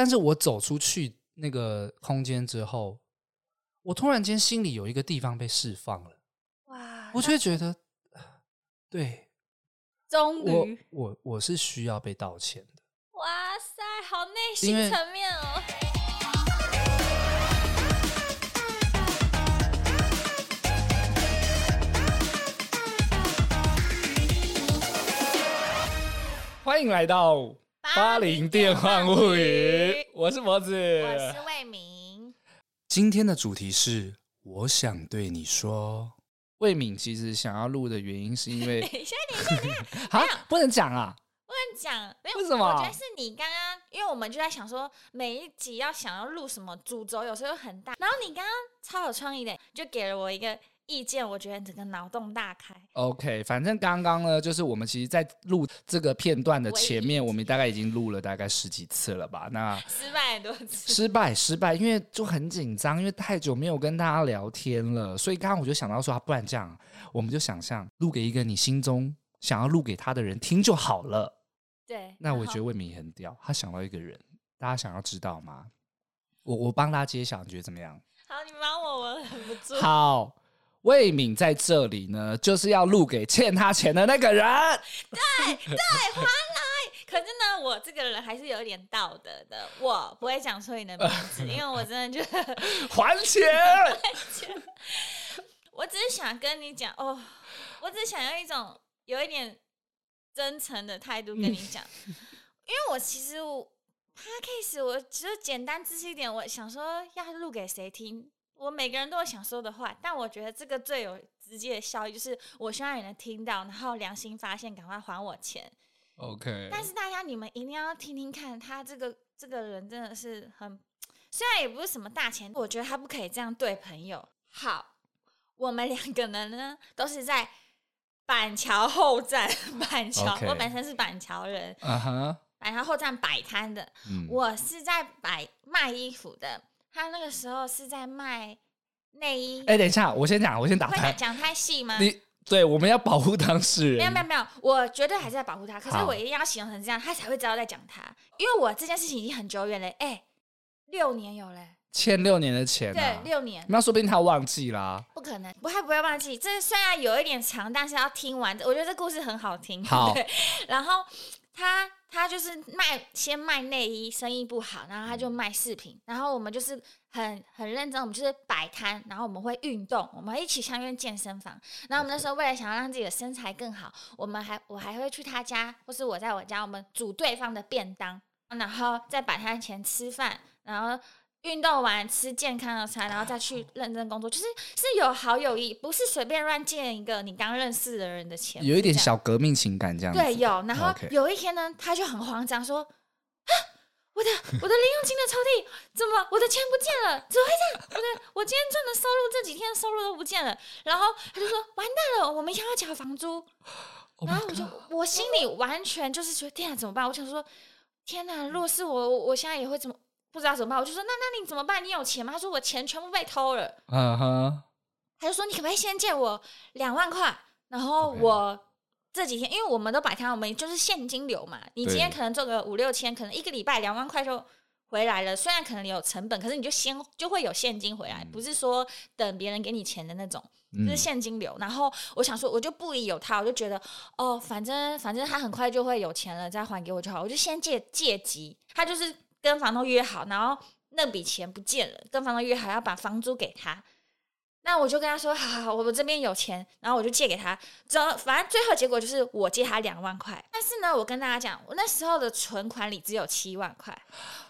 但是我走出去那个空间之后，我突然间心里有一个地方被释放了。哇！我就觉得，对，终于，我我我是需要被道歉的。哇塞，好内心层面哦。欢迎来到八零电话物语，我是脖子，我是魏敏。今天的主题是我想对你说。魏敏其实想要录的原因是因为，等一下，等一下，等一下，啊，不能讲啊，不能讲，为什么？我觉得是你刚刚，因为我们就在想说，每一集要想要录什么主轴，有时候很大，然后你刚刚超有创意的，就给了我一个。意见，我觉得整个脑洞大开。OK，反正刚刚呢，就是我们其实，在录这个片段的前面，我们大概已经录了大概十几次了吧？那 失败多次，失败，失败，因为就很紧张，因为太久没有跟大家聊天了，所以刚刚我就想到说，不然这样，我们就想象录给一个你心中想要录给他的人听就好了。对，那我觉得魏敏很屌，他想到一个人，大家想要知道吗？我我帮大家揭晓，你觉得怎么样？好，你帮我，我忍不住。好。魏敏在这里呢，就是要录给欠他钱的那个人。对对，还来。可是呢，我这个人还是有点道德的，我不会讲出你的名字，因为我真的觉得还钱。还钱。我只是想跟你讲哦，我只是想要一种有一点真诚的态度跟你讲，因为我其实我 Podcast 我只是简单知识一点，我想说要录给谁听。我每个人都有想说的话，但我觉得这个最有直接的效益，就是我希望你能听到，然后良心发现，赶快还我钱。OK。但是大家你们一定要听听看，他这个这个人真的是很，虽然也不是什么大钱，我觉得他不可以这样对朋友。好，我们两个人呢都是在板桥后站，板桥.我本身是板桥人，嗯哼，板桥后站摆摊的，嗯，我是在摆卖衣服的。他那个时候是在卖内衣。哎、欸，等一下，我先讲，我先打开。讲太细吗？你对，我们要保护当事人。没有没有没有，我绝对还是在保护他。可是我一定要形容成这样，他才会知道在讲他。因为我这件事情已经很久远了，哎、欸，六年有嘞，欠六年的钱、啊。对，六年。那说不定他忘记啦、啊。不可能，不他不会忘记。这虽然有一点长，但是要听完。我觉得这故事很好听。好。对，然后他。他就是卖，先卖内衣，生意不好，然后他就卖饰品，然后我们就是很很认真，我们就是摆摊，然后我们会运动，我们一起相约健身房，然后我们那时候为了想要让自己的身材更好，我们还我还会去他家，或是我在我家，我们煮对方的便当，然后在摆摊前吃饭，然后。运动完吃健康的餐，然后再去认真工作，就是是有好有意，不是随便乱借一个你刚认识的人的钱，有一点小革命情感这样子。对，有。然后有一天呢，他就很慌张说：“啊，我的我的零用金的抽屉怎么我的钱不见了？怎么会这样？我的我今天赚的收入这几天的收入都不见了。”然后他就说：“完蛋了，我明天要缴房租。” Oh、然后我就我心里完全就是觉得天啊，怎么办？我想说天哪，如果是我，我现在也会怎么？不知道怎么办，我就说那那你怎么办？你有钱吗？他说我钱全部被偷了。嗯哼，他就说你可不可以先借我两万块？然后我这几天，因为我们都摆摊，我们就是现金流嘛。你今天可能做个五六千，可能一个礼拜两万块就回来了。虽然可能有成本，可是你就先就会有现金回来，不是说等别人给你钱的那种，就是现金流。然后我想说，我就不疑有他，我就觉得哦，反正反正他很快就会有钱了，再还给我就好。我就先借借急，他就是。跟房东约好，然后那笔钱不见了，跟房东约好要把房租给他。那我就跟他说：“好好好，我这边有钱。”然后我就借给他。之后反正最后结果就是我借他两万块。但是呢，我跟大家讲，我那时候的存款里只有七万块。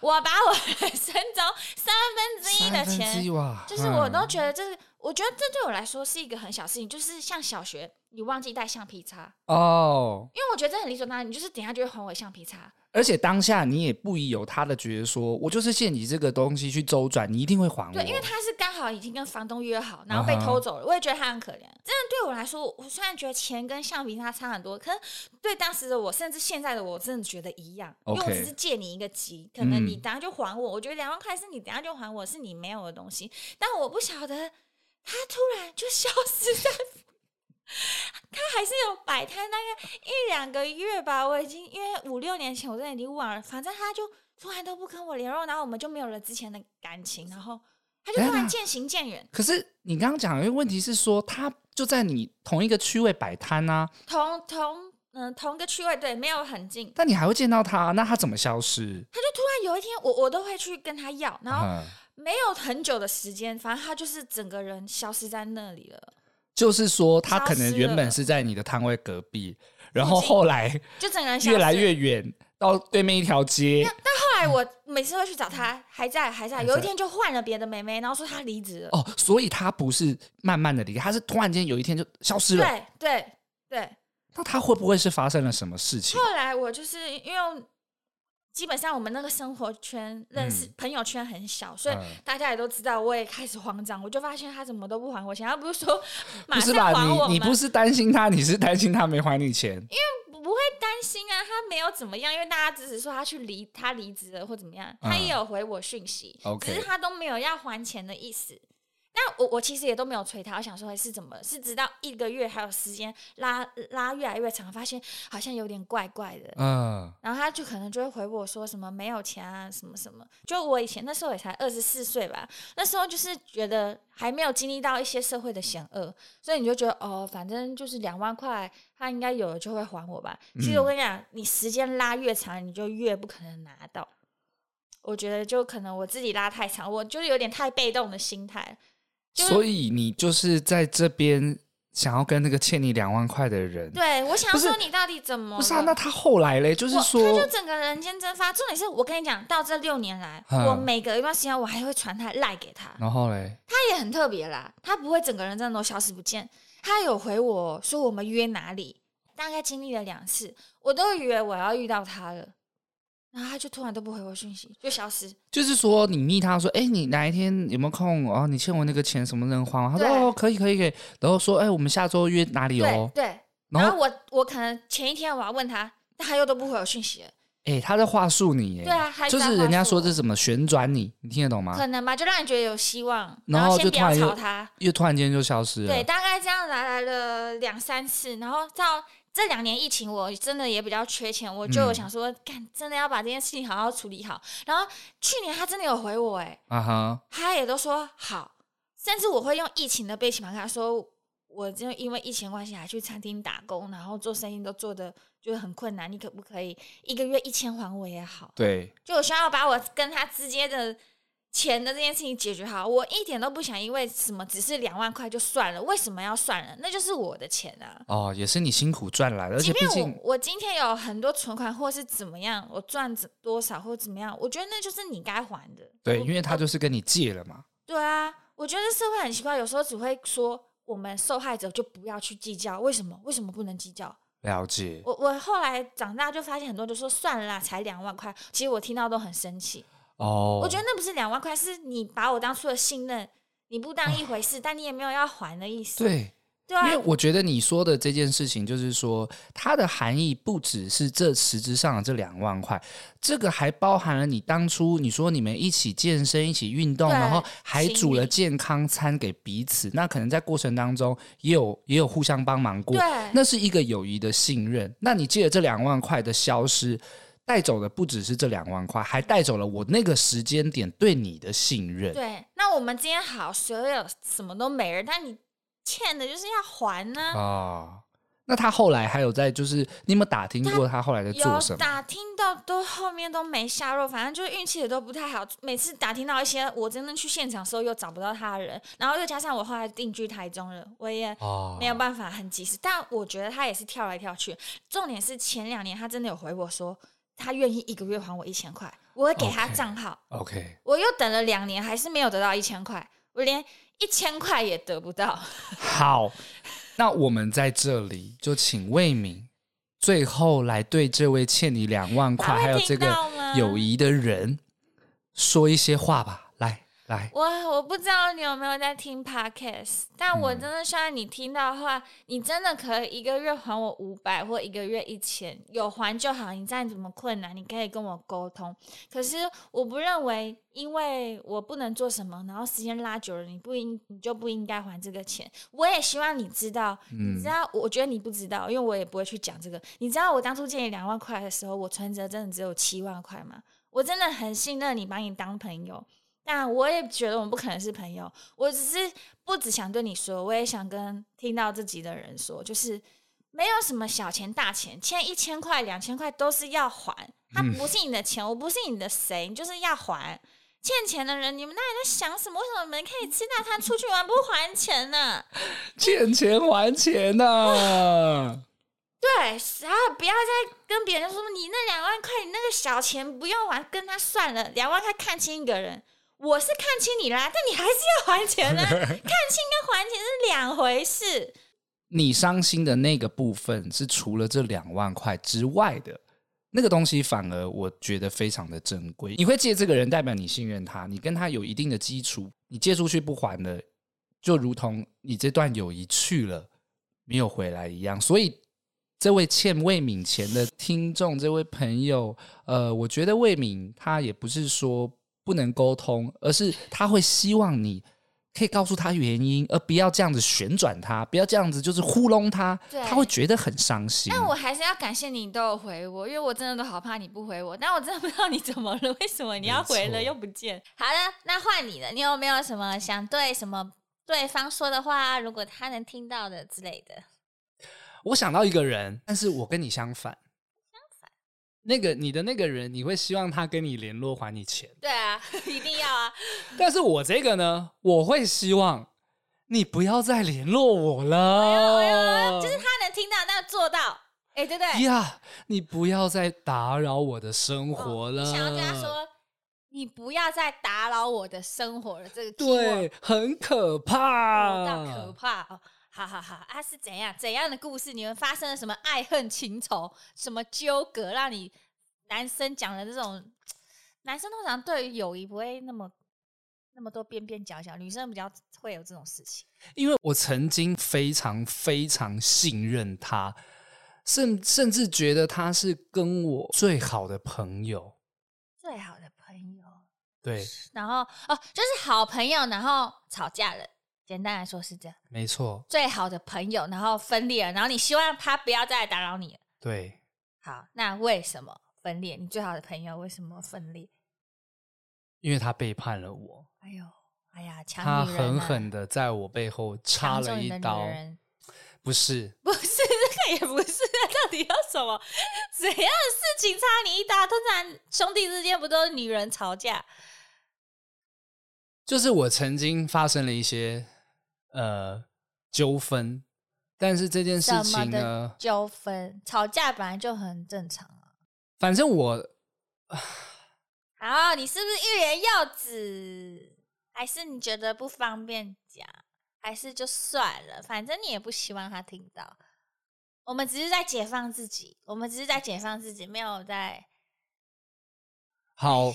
我把我人生中三分之一的钱，就是我都觉得这是，我觉得这对我来说是一个很小事情，就是像小学你忘记带橡皮擦哦，因为我觉得这很理所当然，你就是等下就会还我橡皮擦。而且当下你也不宜有他的觉得说，我就是借你这个东西去周转，你一定会还我。对，因为他是刚好已经跟房东约好，然后被偷走了。Uh huh. 我也觉得他很可怜。真的对我来说，我虽然觉得钱跟橡皮擦差很多，可是对当时的我，甚至现在的我，真的觉得一样。因为我只是借你一个急，可能你等下就还我。嗯、我觉得两万块是你等下就还我，是你没有的东西。但我不晓得，他突然就消失在。他还是有摆摊，大概一两个月吧。我已经因为五六年前，我真的已经忘了。反正他就突然都不跟我联络，然后我们就没有了之前的感情，然后他就突然渐行渐远。可是你刚刚讲的一个问题是说，他就在你同一个区位摆摊啊，同同嗯、呃、同个区位，对，没有很近，但你还会见到他，那他怎么消失？他就突然有一天，我我都会去跟他要，然后没有很久的时间，反正他就是整个人消失在那里了。就是说，他可能原本是在你的摊位隔壁，然后后来就整个人越来越远，到对面一条街。但后来我每次会去找他，还在还在。有一天就换了别的妹妹，然后说他离职了。哦，所以他不是慢慢的离开，他是突然间有一天就消失了。对对对。那他会不会是发生了什么事情？后来我就是因为。基本上我们那个生活圈认识、嗯、朋友圈很小，所以大家也都知道。我也开始慌张，我就发现他怎么都不还我钱。他不是说 马上还我？你你不是担心他，你是担心他没还你钱？因为不会担心啊，他没有怎么样，因为大家只是说他去离他离职了或怎么样，他也有回我讯息，嗯、只是他都没有要还钱的意思。那我我其实也都没有催他，我想说是怎么，是直到一个月还有时间拉拉越来越长，发现好像有点怪怪的，嗯，然后他就可能就会回我说什么没有钱啊什么什么，就我以前那时候也才二十四岁吧，那时候就是觉得还没有经历到一些社会的险恶，所以你就觉得哦，反正就是两万块，他应该有了就会还我吧。其实我跟你讲，你时间拉越长，你就越不可能拿到。我觉得就可能我自己拉太长，我就是有点太被动的心态。所以你就是在这边想要跟那个欠你两万块的人，对，我想要说你到底怎么？不是啊，那他后来嘞，就是说他就整个人间蒸发。重点是我跟你讲，到这六年来，嗯、我每隔一段时间我还会传他赖给他。然后嘞，他也很特别啦，他不会整个人真的都消失不见。他有回我说我们约哪里，大概经历了两次，我都以为我要遇到他了。然后他就突然都不回我讯息，就消失。就是说，你密他说，哎，你哪一天有没有空？哦，你欠我那个钱，什么人还？他说，哦，可以，可以，可以。然后说，哎，我们下周约哪里哦？对。然后我我可能前一天我要问他，但他又都不回我讯息了。哎，他在话术你，对啊，就是人家说这是什么旋转你，你听得懂吗？可能吧，就让你觉得有希望，然后就突然吵他，又突然间就消失了。对，大概这样来来了两三次，然后到。这两年疫情，我真的也比较缺钱，我就想说，干、嗯、真的要把这件事情好好处理好。然后去年他真的有回我，哎，啊哈，他也都说好，甚至我会用疫情的背景跟他说，我就因为疫情关系还去餐厅打工，然后做生意都做的就是很困难，你可不可以一个月一千还我也好？对，就我需要把我跟他之间的。钱的这件事情解决好，我一点都不想因为什么只是两万块就算了，为什么要算了？那就是我的钱啊！哦，也是你辛苦赚来的，而且毕竟我，我今天有很多存款，或是怎么样，我赚多少或怎么样，我觉得那就是你该还的。对，因为他就是跟你借了嘛。对啊，我觉得社会很奇怪，有时候只会说我们受害者就不要去计较，为什么？为什么不能计较？了解。我我后来长大就发现很多就说算了啦，才两万块，其实我听到都很生气。哦，oh, 我觉得那不是两万块，是你把我当初的信任，你不当一回事，啊、但你也没有要还的意思。对，对啊，因为我觉得你说的这件事情，就是说它的含义不只是这实质上的这两万块，这个还包含了你当初你说你们一起健身、一起运动，然后还煮了健康餐给彼此，那可能在过程当中也有也有互相帮忙过，对那是一个友谊的信任。那你借了这两万块的消失。带走的不只是这两万块，还带走了我那个时间点对你的信任。对，那我们今天好，所有什么都没了，但你欠的就是要还呢、啊。哦。那他后来还有在，就是你有没有打听过他后来在做什么？打听到都后面都没下落，反正就是运气也都不太好。每次打听到一些我真的去现场的时候又找不到他的人，然后又加上我后来定居台中了，我也没有办法很及时。哦、但我觉得他也是跳来跳去。重点是前两年他真的有回我说，他愿意一个月还我一千块，我会给他账号。OK，, okay. 我又等了两年，还是没有得到一千块，我连一千块也得不到。好。那我们在这里就请魏敏最后来对这位欠你两万块还有这个友谊的人说一些话吧。来我我不知道你有没有在听 Podcast，但我真的希望你听到的话，嗯、你真的可以一个月还我五百或一个月一千，有还就好。你再怎么困难，你可以跟我沟通。可是我不认为，因为我不能做什么，然后时间拉久了，你不应你就不应该还这个钱。我也希望你知道，嗯、你知道，我觉得你不知道，因为我也不会去讲这个。你知道我当初借你两万块的时候，我存折真的只有七万块吗？我真的很信任你，把你当朋友。但我也觉得我们不可能是朋友。我只是不只想对你说，我也想跟听到这集的人说，就是没有什么小钱大钱，欠一千块、两千块都是要还。他不是你的钱，我不是你的谁，你就是要还。欠钱的人，你们那里在想什么？为什么你们可以吃大餐、出去玩不还钱呢、啊？欠钱还钱呢、啊？对，然后不要再跟别人说你那两万块，你那个小钱不用还，跟他算了。两万块看清一个人，我是看清你啦，但你还是要还钱呢、啊。看清跟还钱是两回事。你伤心的那个部分是除了这两万块之外的。那个东西反而我觉得非常的珍贵。你会借这个人，代表你信任他，你跟他有一定的基础。你借出去不还了，就如同你这段友谊去了没有回来一样。所以，这位欠魏敏钱的听众，这位朋友，呃，我觉得魏敏他也不是说不能沟通，而是他会希望你。可以告诉他原因，而不要这样子旋转他，不要这样子就是糊弄他，他会觉得很伤心。但我还是要感谢你都有回我，因为我真的都好怕你不回我。但我真的不知道你怎么了，为什么你要回了又不见？好的，那换你了，你有没有什么想对什么对方说的话？如果他能听到的之类的。我想到一个人，但是我跟你相反。那个你的那个人，你会希望他跟你联络还你钱？对啊，一定要啊！但是我这个呢，我会希望你不要再联络我了。哎呦哎呦，就是他能听到，那做到，哎，对不对？呀，你不要再打扰我的生活了。想要跟他说，你不要再打扰我的生活了。这个对，很可怕，大可怕哦。好好好啊，是怎样怎样的故事？你们发生了什么爱恨情仇？什么纠葛？让你男生讲的这种，男生通常对于友谊不会那么那么多边边角角，女生比较会有这种事情。因为我曾经非常非常信任他，甚甚至觉得他是跟我最好的朋友，最好的朋友。对，然后哦，就是好朋友，然后吵架了。简单来说是这样，没错。最好的朋友，然后分裂了，然后你希望他不要再来打扰你了。对。好，那为什么分裂？你最好的朋友为什么分裂？因为他背叛了我。哎呦，哎呀，强他狠狠的在我背后插了一刀。不是，不是，这个也不是，到底要什么？怎样的事情插你一刀？通常兄弟之间不都是女人吵架？就是我曾经发生了一些。呃，纠纷，但是这件事情呢，纠纷吵架本来就很正常啊。反正我，好，你是不是欲言又止？还是你觉得不方便讲？还是就算了？反正你也不希望他听到。我们只是在解放自己，我们只是在解放自己，没有在。好，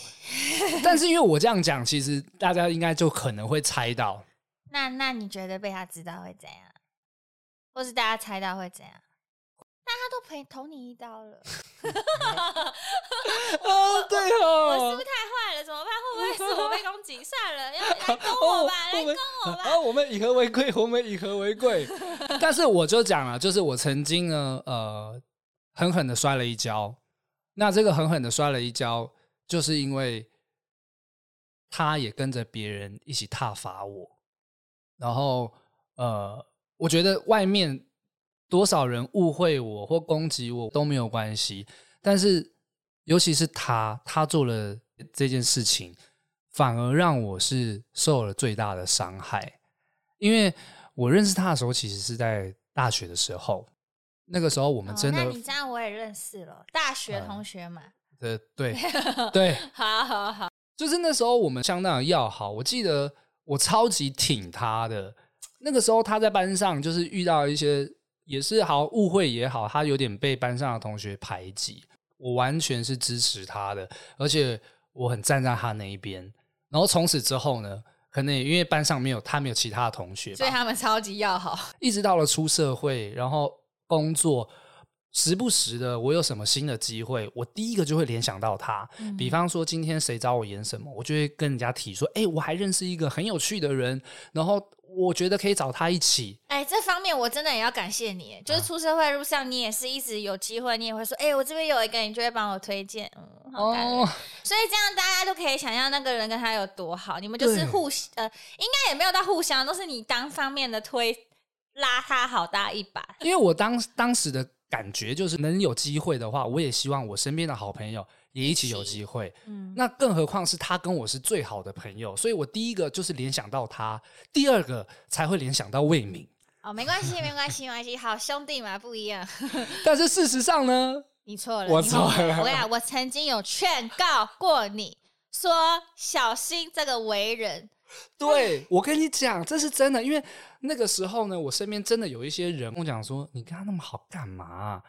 但是因为我这样讲，其实大家应该就可能会猜到。那那你觉得被他知道会怎样？或是大家猜到会怎样？那他都陪捅你一刀了。哦，对哦，我是不是太坏了？怎么办？会不会是我被攻击？算了，要来攻我吧，哦、来攻我吧。好，我们以和为贵，我们以和为贵。但是我就讲了，就是我曾经呢，呃，狠狠的摔了一跤。那这个狠狠的摔了一跤，就是因为他也跟着别人一起挞伐我。然后，呃，我觉得外面多少人误会我或攻击我都没有关系，但是尤其是他，他做了这件事情，反而让我是受了最大的伤害。因为我认识他的时候，其实是在大学的时候，那个时候我们真的，哦、那你这样我也认识了，大学同学嘛。呃，对 对，好好好，就是那时候我们相当的要好，我记得。我超级挺他的，那个时候他在班上就是遇到一些也是好误会也好，他有点被班上的同学排挤，我完全是支持他的，而且我很站在他那一边。然后从此之后呢，可能也因为班上没有他没有其他的同学，所以他们超级要好。一直到了出社会，然后工作。时不时的，我有什么新的机会，我第一个就会联想到他。嗯、比方说，今天谁找我演什么，我就会跟人家提说：“哎、欸，我还认识一个很有趣的人，然后我觉得可以找他一起。”哎，这方面我真的也要感谢你。就是出社会路上，你也是一直有机会，你也会说：“哎、欸，我这边有一个，你就会帮我推荐。”嗯，好感人。哦、所以这样大家都可以想象那个人跟他有多好。你们就是互对呃，应该也没有到互相，都是你单方面的推拉他好大一把。因为我当当时的感觉就是，能有机会的话，我也希望我身边的好朋友也一起有机会。嗯，那更何况是他跟我是最好的朋友，所以我第一个就是联想到他，第二个才会联想到魏敏。哦，没关系，没关系，没关系，好兄弟嘛，不一样。但是事实上呢，你错了，我错了。我跟你讲，我曾经有劝告过你说小心这个为人。对，我跟你讲，这是真的，因为那个时候呢，我身边真的有一些人跟我讲说，你跟他那么好干嘛？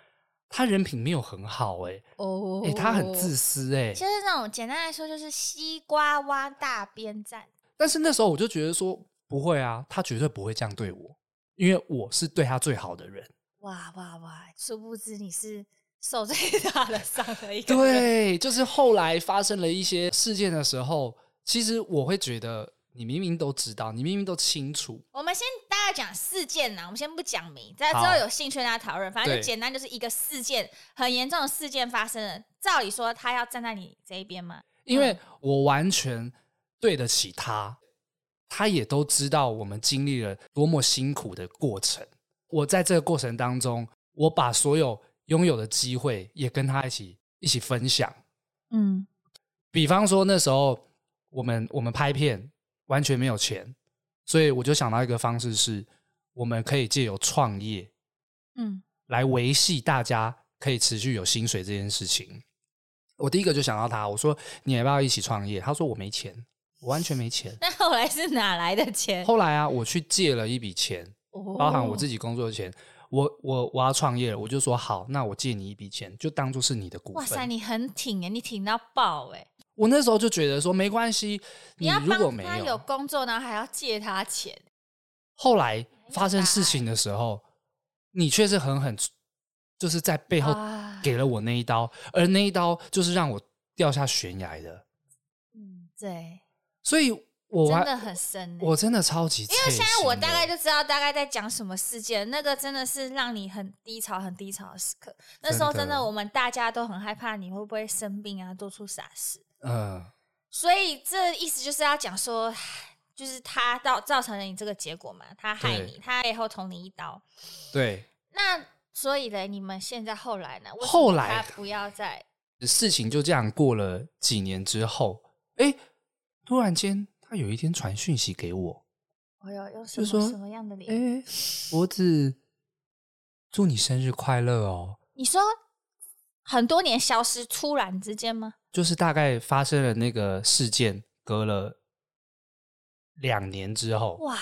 他人品没有很好，欸，哎，哦，哎，他很自私，欸，哎，就是那种简单来说，就是西瓜挖大边站。但是那时候我就觉得说，不会啊，他绝对不会这样对我。因为我是对他最好的人，哇哇哇！殊不知你是受最大的伤的一个。对，就是后来发生了一些事件的时候，其实我会觉得你明明都知道，你明明都清楚。我们先大概讲事件呢，我们先不讲名，大家之后有兴趣大家讨论。反正就简单，就是一个事件，很严重的事件发生了。照理说，他要站在你这一边吗？因为我完全对得起他。他也都知道我们经历了多么辛苦的过程。我在这个过程当中，我把所有拥有的机会也跟他一起一起分享。嗯，比方说那时候我们我们拍片完全没有钱，所以我就想到一个方式是，我们可以借由创业，嗯，来维系大家可以持续有薪水这件事情。我第一个就想到他，我说你要不要一起创业？他说我没钱。完全没钱，那后来是哪来的钱？后来啊，我去借了一笔钱，哦、包含我自己工作的钱。我我我要创业了，我就说好，那我借你一笔钱，就当做是你的股份。哇塞，你很挺哎，你挺到爆哎！我那时候就觉得说没关系，你如果没有，他有工作呢，还要借他钱。后来发生事情的时候，你却是狠狠就是在背后给了我那一刀，啊、而那一刀就是让我掉下悬崖的。嗯，对。所以我真的很深，我真的超级，因为现在我大概就知道大概在讲什么事件，那个真的是让你很低潮、很低潮的时刻。那时候真的，我们大家都很害怕你会不会生病啊，做出傻事。嗯，所以这意思就是要讲说，就是他造造成了你这个结果嘛，他害你，他背后捅你一刀。对。那所以呢，你们现在后来呢？后来他不要再事情就这样过了几年之后，哎。突然间，他有一天传讯息给我，哎呦，有什么说什么样的脸？哎，脖子，祝你生日快乐哦！你说很多年消失，突然之间吗？就是大概发生了那个事件，隔了两年之后，哇，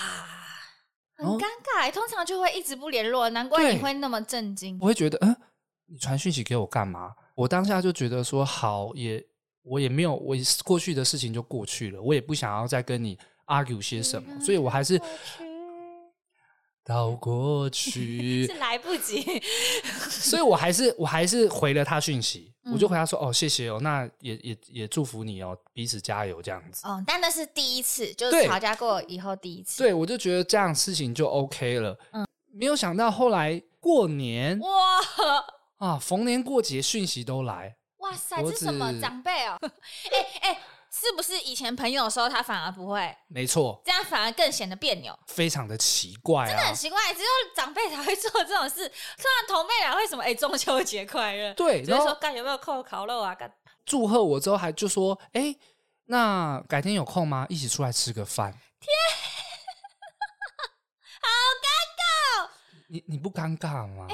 很尴尬。哦、通常就会一直不联络，难怪你会那么震惊。我会觉得，嗯，你传讯息给我干嘛？我当下就觉得说，好也。我也没有，我过去的事情就过去了，我也不想要再跟你 argue 些什么，所以我还是到过去 是来不及，所以我还是我还是回了他讯息，嗯、我就回他说哦，谢谢哦，那也也也祝福你哦，彼此加油这样子。哦，但那是第一次，就是吵架过以后第一次。对，我就觉得这样事情就 OK 了。嗯，没有想到后来过年哇啊，逢年过节讯息都来。哇塞，这什么长辈哦？哎 哎，是不是以前朋友的时候他反而不会？没错，这样反而更显得别扭，非常的奇怪，真的很奇怪。只有长辈才会做这种事，突然同辈俩为什么？哎，中秋节快乐！对，然后说干有没有空烤肉啊？干祝贺我之后还就说，哎，那改天有空吗？一起出来吃个饭。天，好尴尬！你你不尴尬吗？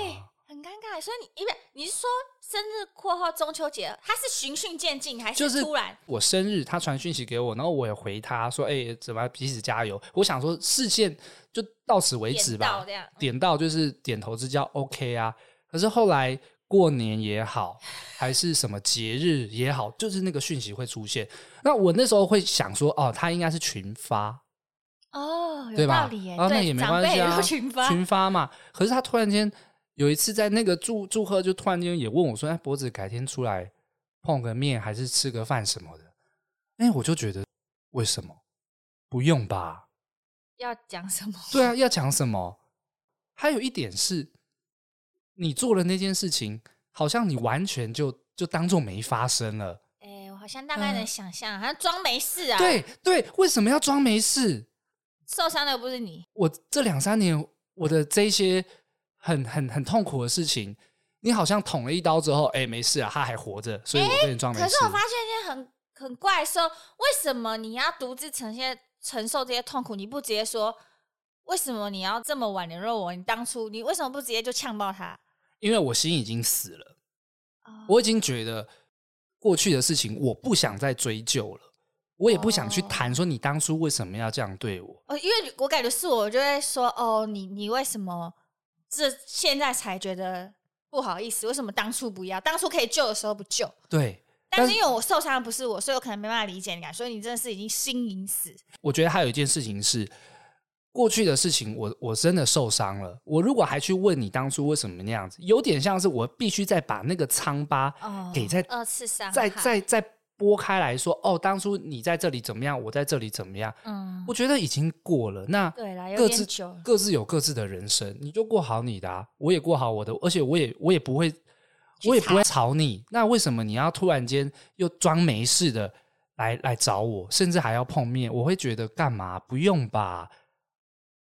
所以你因为你是说。生日括号中秋节，他是循序渐进还是突然？我生日，他传讯息给我，然后我也回他说：“哎、欸，怎么彼此加油？”我想说，事件就到此为止吧，点到，点到就是点头之交，OK 啊。可是后来过年也好，还是什么节日也好，就是那个讯息会出现。那我那时候会想说：“哦，他应该是群发哦，对吧？然后那也没关系啊，群发群发嘛。可是他突然间。有一次在那个祝祝贺，就突然间也问我说：“哎，脖子改天出来碰个面，还是吃个饭什么的？”哎，我就觉得为什么不用吧？要讲什么？对啊，要讲什么？还有一点是，你做了那件事情，好像你完全就就当做没发生了。哎，我好像大概能想象，好像装没事啊。对对，为什么要装没事？受伤的不是你。我这两三年，我的这些很很很痛苦的事情，你好像捅了一刀之后，哎，没事啊，他还活着，所以我跟你装没事。可是我发现一件很很怪事，为什么你要独自承些承受这些痛苦？你不直接说，为什么你要这么晚联络我？你当初你为什么不直接就呛爆他？因为我心已经死了，我已经觉得过去的事情我不想再追究了，我也不想去谈说你当初为什么要这样对我。哦，因为我感觉是我就会说哦，你你为什么这现在才觉得不好意思？为什么当初不要？当初可以救的时候不救？对，但是因为我受伤的不是我，所以我可能没办法理解你感，所以你真的是已经心已死。我觉得还有一件事情是。过去的事情我，我我真的受伤了。我如果还去问你当初为什么那样子，有点像是我必须再把那个疮疤给再二次伤，再再再剥开来说，哦，当初你在这里怎么样，我在这里怎么样？嗯，我觉得已经过了。那对啦，各自各自有各自的人生，你就过好你的啊，我也过好我的，而且我也我也不会，我也不会吵你。那为什么你要突然间又装没事的来来找我，甚至还要碰面？我会觉得干嘛？不用吧。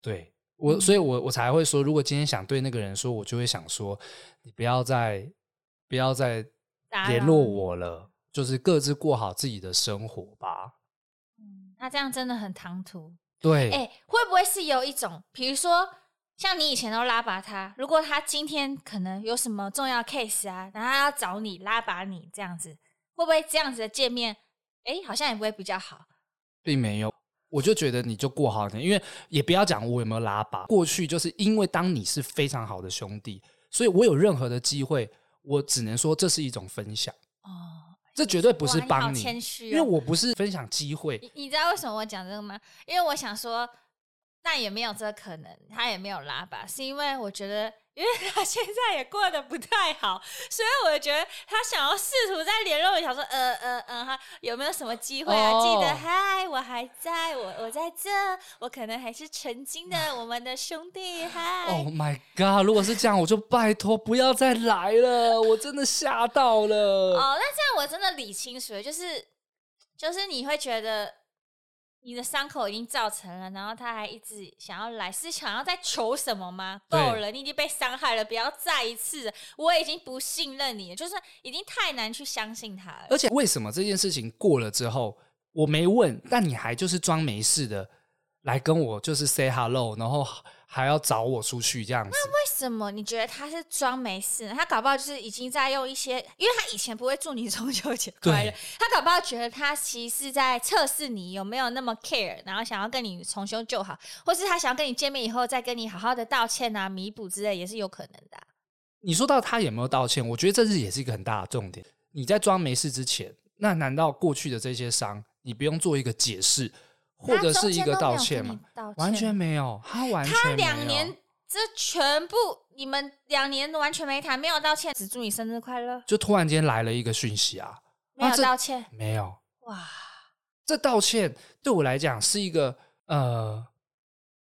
对我，所以我我才会说，如果今天想对那个人说，我就会想说，你不要再不要再联络我了，就是各自过好自己的生活吧。嗯，那这样真的很唐突。对，哎，会不会是有一种，比如说像你以前都拉拔他，如果他今天可能有什么重要 case 啊，然后他要找你拉拔你这样子，会不会这样子的见面，哎，好像也不会比较好？并没有。我就觉得你就过好点，因为也不要讲我有没有拉拔。过去就是因为当你是非常好的兄弟，所以我有任何的机会，我只能说这是一种分享。哦，这绝对不是帮你，谦虚哦，因为我不是分享机会。你你知道为什么我讲这个吗？因为我想说，那也没有这个可能，他也没有拉吧，是因为我觉得。因为他现在也过得不太好，所以我就觉得他想要试图再联络，想说，呃呃呃，哈，有没有什么机会啊？Oh. 记得，嗨，我还在，我我在这，我可能还是曾经的我们的兄弟，嗨。Oh my god！如果是这样，我就拜托不要再来了，我真的吓到了。哦，oh, 那这样我真的理清楚了，就是就是你会觉得。你的伤口已经造成了，然后他还一直想要来，是想要再求什么吗？够了，你已经被伤害了，不要再一次。我已经不信任你了，就是已经太难去相信他了。而且为什么这件事情过了之后，我没问，但你还就是装没事的来跟我就是 say hello，然后。还要找我出去这样子？那为什么你觉得他是装没事呢？他搞不好就是已经在用一些，因为他以前不会祝你中秋节快乐，他搞不好觉得他其实是在测试你有没有那么 care，然后想要跟你重修旧好，或是他想要跟你见面以后再跟你好好的道歉啊、弥补之类，也是有可能的啊。你说到他有没有道歉，我觉得这是也是一个很大的重点。你在装没事之前，那难道过去的这些伤，你不用做一个解释？或者是一个道歉吗？完全没有，他完全。他两年这全部，你们两年完全没谈，没有道歉，只祝你生日快乐。就突然间来了一个讯息啊，没有道歉，没有。哇，这道歉对我来讲是一个呃，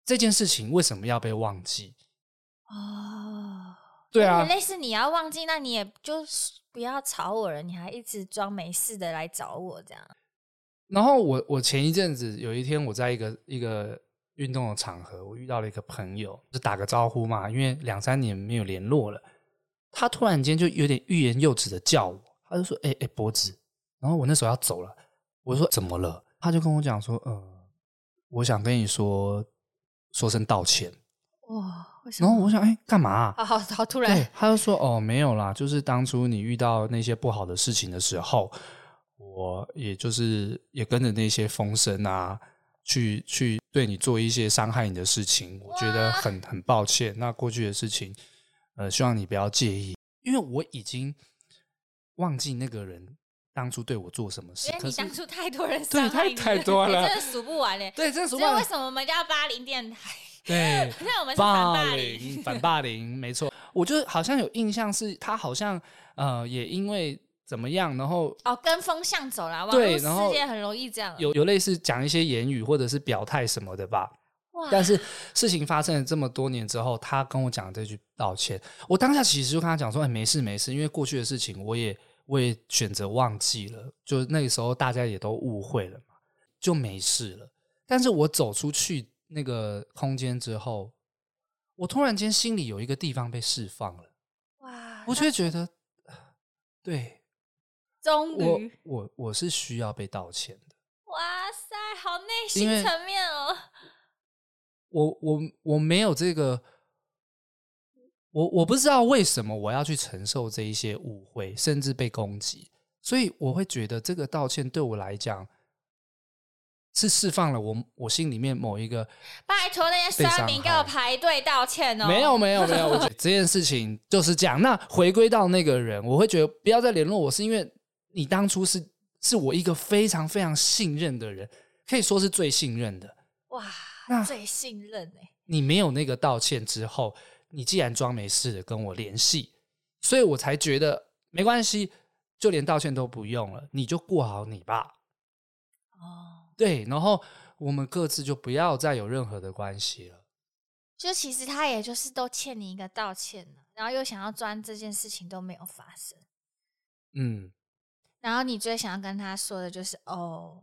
这件事情为什么要被忘记？哦，对啊，类似你要忘记，那你也就是不要吵我了，你还一直装没事的来找我这样。然后我我前一阵子有一天我在一个一个运动的场合，我遇到了一个朋友，就打个招呼嘛，因为两三年没有联络了。他突然间就有点欲言又止的叫我，他就说：“哎哎，脖子。”然后我那时候要走了，我说：“怎么了？”他就跟我讲说：“呃，我想跟你说说声道歉。”哇？然后我想：“哎，干嘛啊？”好好好，突然。他就说：“哦，没有啦，就是当初你遇到那些不好的事情的时候。”我也就是也跟着那些风声啊，去去对你做一些伤害你的事情，我觉得很很抱歉。那过去的事情，呃，希望你不要介意，因为我已经忘记那个人当初对我做什么事。因为你当初太多人 伤害你，对，太太多 了，真的数不完嘞。对，真的数不完。为什么我们叫八零电台？对，因为我们是反霸凌，反霸凌，没错。我就好像有印象，是他好像呃，也因为。怎么样？然后哦，跟风向走了。对，然后世界很容易这样。有有类似讲一些言语或者是表态什么的吧。哇！但是事情发生了这么多年之后，他跟我讲这句道歉，我当下其实就跟他讲说：“哎，没事没事，因为过去的事情我也我我也选择忘记了，就那个时候大家也都误会了嘛，就没事了。但是我走出去那个空间之后，我突然间心里有一个地方被释放了，哇！我却觉得，对，终于，我我我是需要被道歉的。哇塞，好内心层面哦！我我我没有这个。我我不知道为什么我要去承受这一些误会，甚至被攻击，所以我会觉得这个道歉对我来讲是释放了我我心里面某一个。拜托那些酸民给我排队道歉哦！没有没有没有，我觉 得这件事情就是这样。那回归到那个人，我会觉得不要再联络我，是因为你当初是是我一个非常非常信任的人，可以说是最信任的。哇，那最信任哎！你没有那个道歉之后。你既然装没事的跟我联系，所以我才觉得没关系，就连道歉都不用了，你就过好你吧。哦，对，然后我们各自就不要再有任何的关系了。就其实他也就是都欠你一个道歉了，然后又想要钻这件事情都没有发生。嗯，然后你最想要跟他说的就是哦，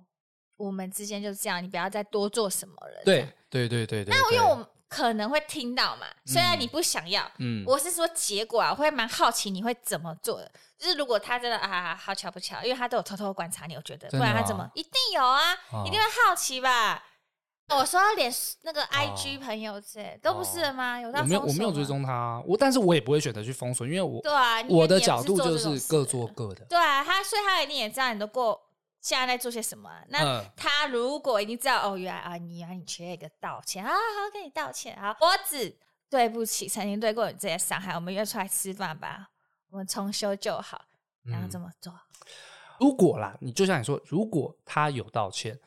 我们之间就是这样，你不要再多做什么了。对对对对对。那因为我。可能会听到嘛，虽然你不想要，嗯，我是说结果啊，我会蛮好奇你会怎么做的。就是如果他真的啊，好巧不巧，因为他都有偷偷观察你，我觉得，不然他怎么一定有啊，一定会好奇吧？我说他连那个 IG 朋友之类都不是的吗？我没有，我没有追踪他，我但是我也不会选择去封锁，因为我对啊，我的角度就是各做各的。对啊，他所以他一定也知道你都过。现在在做些什么、啊？那他如果已经知道哦，原来啊，你啊，你缺一个道歉啊，好，跟你道歉啊，我只对不起，曾经对过你这些伤害，我们约出来吃饭吧，我们重修就好，然后这么做、嗯。如果啦，你就像你说，如果他有道歉，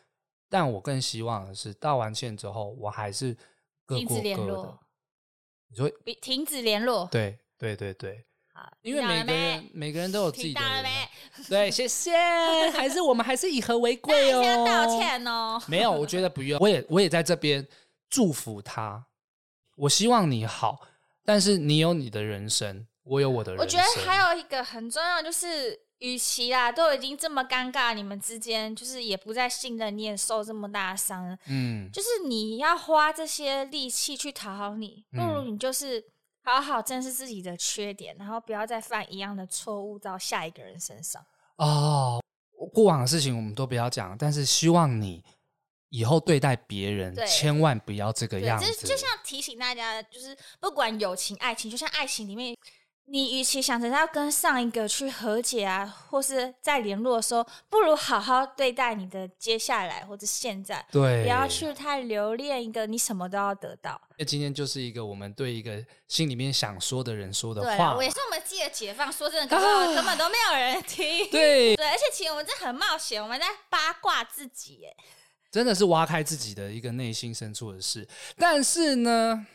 但我更希望的是，道完歉之后，我还是各过各的。停止联络。你说停止联络？对对对对。因为每个人每个人都有自己的人，对，谢谢。还是我们还是以和为贵哦。要道歉哦。没有，我觉得不用。我也我也在这边祝福他。我希望你好，但是你有你的人生，我有我的人生。我觉得还有一个很重要，就是与其啦都已经这么尴尬，你们之间就是也不再信任，你也受这么大的伤，嗯，就是你要花这些力气去讨好你，不如你就是。好好正视自己的缺点，然后不要再犯一样的错误到下一个人身上。哦，过往的事情我们都不要讲，但是希望你以后对待别人千万不要这个样子。就，就像提醒大家，就是不管友情、爱情，就像爱情里面。你与其想着要跟上一个去和解啊，或是再联络的时候，不如好好对待你的接下来或者现在，对，不要去太留恋一个你什么都要得到。那今天就是一个我们对一个心里面想说的人说的话。我也是我们自己的解放，说真的，根本根本都没有人听。对对，而且其实我们这很冒险，我们在八卦自己，耶，真的是挖开自己的一个内心深处的事。但是呢，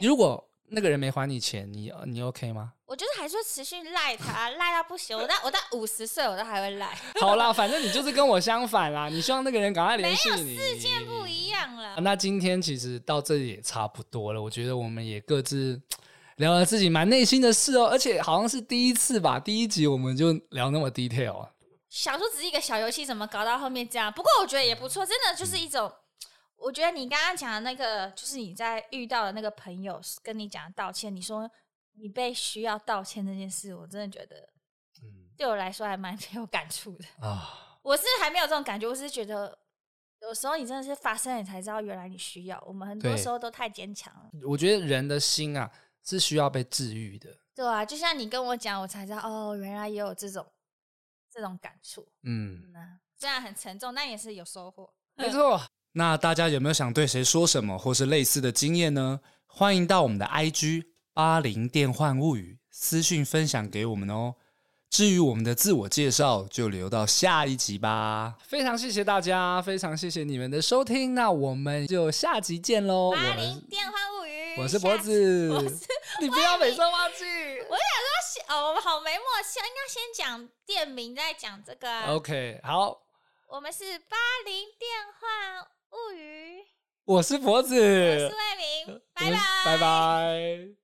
如果。那个人没还你钱，你你 OK 吗？我就是还是会持续赖他，赖到不行。我到我到五十岁，我都还会赖。好啦，反正你就是跟我相反啦。你希望那个人赶快联系你。没有，事件不一样了。那今天其实到这里也差不多了。我觉得我们也各自聊了自己蛮内心的事哦，而且好像是第一次吧，第一集我们就聊那么 detail 啊。想说只是一个小游戏，怎么搞到后面这样？不过我觉得也不错，真的就是一种。我觉得你刚刚讲的那个，就是你在遇到的那个朋友跟你讲道歉，你说你被需要道歉这件事，我真的觉得，嗯，对我来说还蛮 有感触的啊。我是还没有这种感觉，我是觉得有时候你真的是发生了，你才知道原来你需要。我们很多时候都太坚强了。我觉得人的心啊是需要被治愈的。对啊，就像你跟我讲，我才知道哦，原来也有这种这种感触。嗯，嗯，虽然很沉重，但也是有收获。没错。那大家有没有想对谁说什么，或是类似的经验呢？欢迎到我们的 IG 八零电幻物语私讯分享给我们哦。至于我们的自我介绍，就留到下一集吧。非常谢谢大家，非常谢谢你们的收听。那我们就下集见喽。八零电幻物语，我是脖子，我是 你不要每次忘记。我想说，哦，我们好没默契，应该先讲店名，再讲这个啊。OK，好。我们是八零电幻。物语，我是脖子，我是魏明，拜拜，拜拜。